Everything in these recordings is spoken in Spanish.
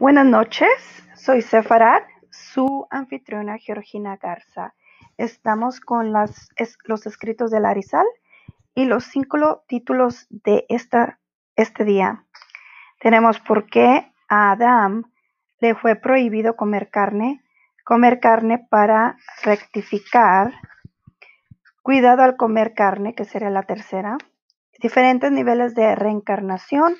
Buenas noches, soy Sefarat, su anfitriona Georgina Garza. Estamos con los escritos de Larizal y los cinco títulos de este día. Tenemos por qué a Adán le fue prohibido comer carne, comer carne para rectificar, cuidado al comer carne, que sería la tercera, diferentes niveles de reencarnación,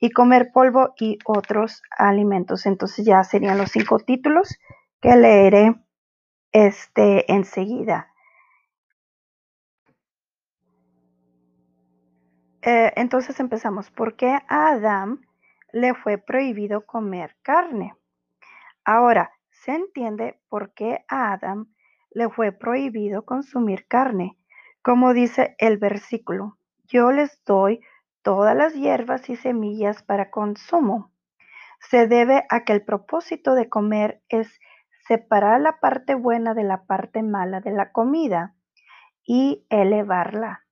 y comer polvo y otros alimentos. Entonces ya serían los cinco títulos que leeré este enseguida. Eh, entonces empezamos. ¿Por qué a Adán le fue prohibido comer carne? Ahora, se entiende por qué a Adán le fue prohibido consumir carne. Como dice el versículo, yo les doy todas las hierbas y semillas para consumo. Se debe a que el propósito de comer es separar la parte buena de la parte mala de la comida y elevarla.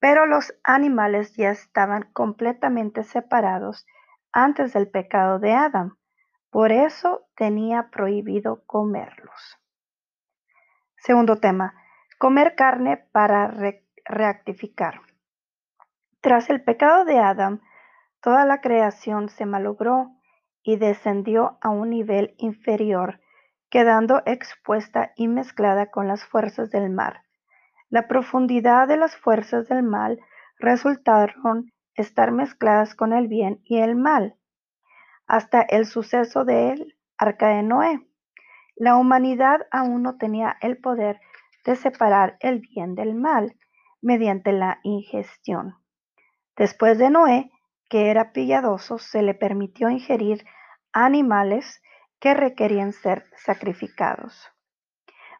Pero los animales ya estaban completamente separados antes del pecado de Adán. Por eso tenía prohibido comerlos. Segundo tema, comer carne para reactificar. Tras el pecado de Adán, toda la creación se malogró y descendió a un nivel inferior, quedando expuesta y mezclada con las fuerzas del mar. La profundidad de las fuerzas del mal resultaron estar mezcladas con el bien y el mal, hasta el suceso del arca de Noé. La humanidad aún no tenía el poder de separar el bien del mal mediante la ingestión. Después de Noé, que era pilladoso, se le permitió ingerir animales que requerían ser sacrificados.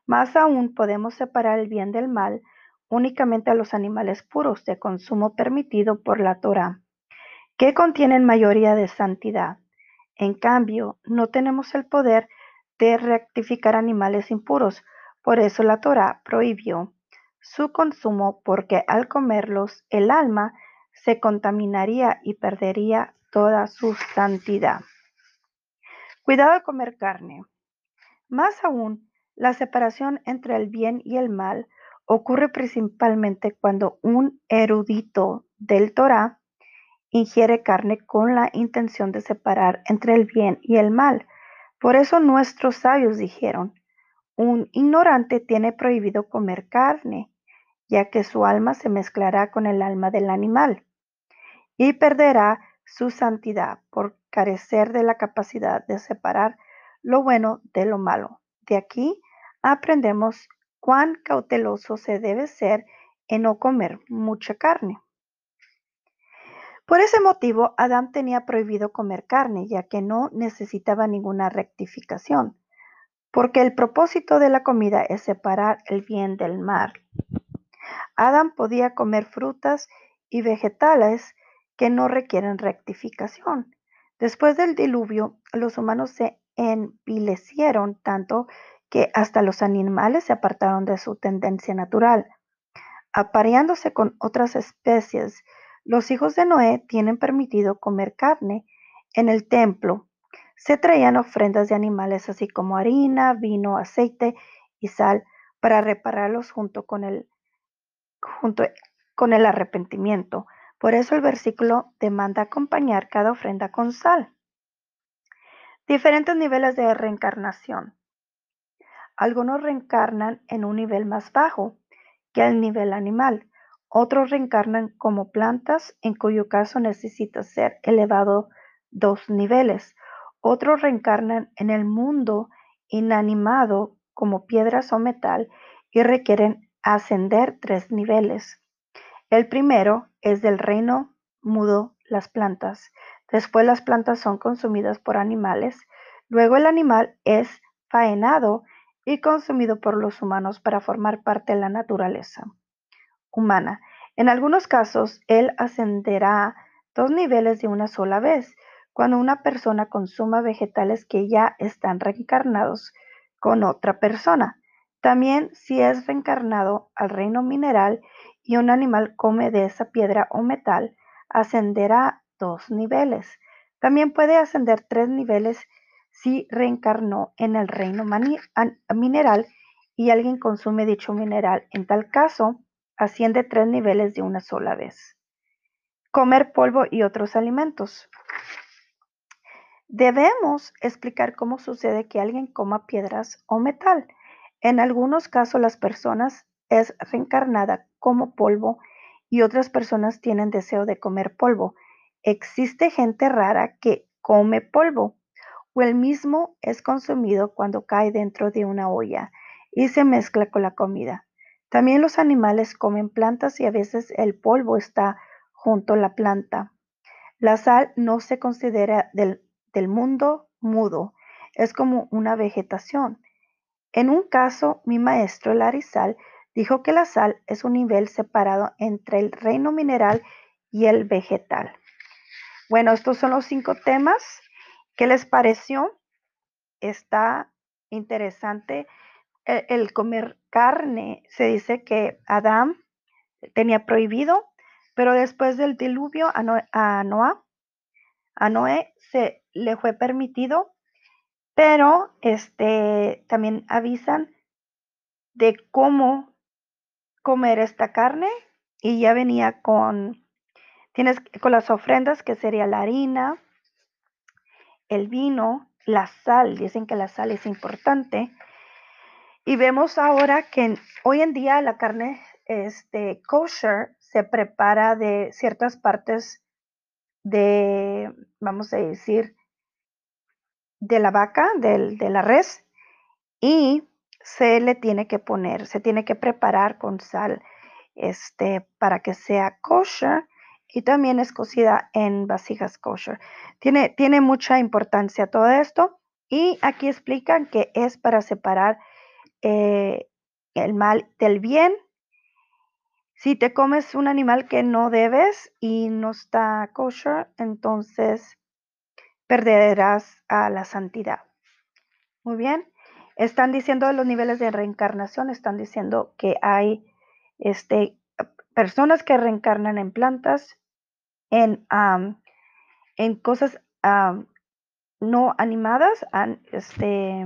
Más aún podemos separar el bien del mal únicamente a los animales puros de consumo permitido por la Torah, que contienen mayoría de santidad. En cambio, no tenemos el poder de rectificar animales impuros, por eso la Torah prohibió su consumo porque al comerlos el alma se contaminaría y perdería toda su santidad. Cuidado al comer carne. Más aún, la separación entre el bien y el mal ocurre principalmente cuando un erudito del Torah ingiere carne con la intención de separar entre el bien y el mal. Por eso nuestros sabios dijeron, un ignorante tiene prohibido comer carne, ya que su alma se mezclará con el alma del animal y perderá su santidad por carecer de la capacidad de separar lo bueno de lo malo. De aquí aprendemos cuán cauteloso se debe ser en no comer mucha carne. Por ese motivo, Adán tenía prohibido comer carne, ya que no necesitaba ninguna rectificación, porque el propósito de la comida es separar el bien del mal. Adán podía comer frutas y vegetales que no requieren rectificación. Después del diluvio, los humanos se envilecieron tanto que hasta los animales se apartaron de su tendencia natural. Apareándose con otras especies, los hijos de Noé tienen permitido comer carne en el templo. Se traían ofrendas de animales así como harina, vino, aceite y sal para repararlos junto con el, junto con el arrepentimiento. Por eso el versículo demanda acompañar cada ofrenda con sal. Diferentes niveles de reencarnación. Algunos reencarnan en un nivel más bajo que el nivel animal. Otros reencarnan como plantas, en cuyo caso necesita ser elevado dos niveles. Otros reencarnan en el mundo inanimado como piedras o metal y requieren ascender tres niveles. El primero es del reino mudo, las plantas. Después las plantas son consumidas por animales. Luego el animal es faenado y consumido por los humanos para formar parte de la naturaleza humana. En algunos casos, él ascenderá dos niveles de una sola vez, cuando una persona consuma vegetales que ya están reencarnados con otra persona. También si es reencarnado al reino mineral y un animal come de esa piedra o metal, ascenderá dos niveles. También puede ascender tres niveles si reencarnó en el reino mineral y alguien consume dicho mineral. En tal caso, asciende tres niveles de una sola vez. Comer polvo y otros alimentos. Debemos explicar cómo sucede que alguien coma piedras o metal. En algunos casos las personas es reencarnada como polvo y otras personas tienen deseo de comer polvo. Existe gente rara que come polvo o el mismo es consumido cuando cae dentro de una olla y se mezcla con la comida. También los animales comen plantas y a veces el polvo está junto a la planta. La sal no se considera del del mundo mudo es como una vegetación. En un caso, mi maestro Larizal dijo que la sal es un nivel separado entre el reino mineral y el vegetal. Bueno, estos son los cinco temas. ¿Qué les pareció? Está interesante e, el, comer carne. Se dice que Adán tenía prohibido, pero después del diluvio a, Noah, a Noé se le fue permitido, pero este también avisan de cómo comer esta carne y ya venía con tienes con las ofrendas que sería la harina, el vino, la sal, dicen que la sal es importante. Y vemos ahora que hoy en día la carne este kosher se prepara de ciertas partes de, vamos a decir, de la vaca, de la res, y se le tiene que poner, se tiene que preparar con sal este, para que sea kosher y también es cocida en vasijas kosher. Tiene, tiene mucha importancia todo esto y aquí explican que es para separar eh, el mal del bien si te comes un animal que no debes y no está kosher, entonces perderás a la santidad. Muy bien. Están diciendo los niveles de reencarnación, están diciendo que hay este, personas que reencarnan en plantas, en, en cosas no animadas, este,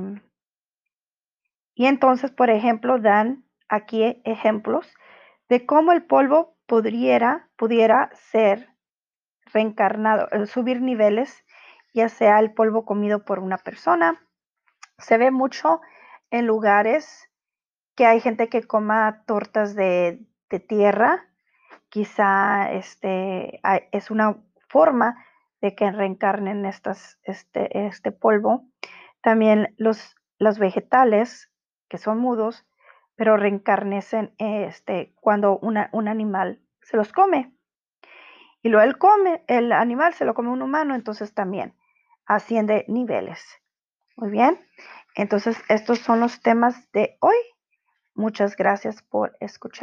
y entonces, por ejemplo, dan aquí ejemplos de cómo el polvo pudiera, pudiera ser reencarnado, subir niveles, ya sea el polvo comido por una persona. Se ve mucho en lugares que hay gente que coma tortas de, tierra. Quizá este, es una forma de que reencarnen estas, este, este polvo. También los, los vegetales, que son mudos, pero reencarnecen este, cuando un animal se los come. Y luego él come, el animal se lo come un humano, entonces también asciende niveles. Muy bien, entonces estos son los temas de hoy. Muchas gracias por escuchar.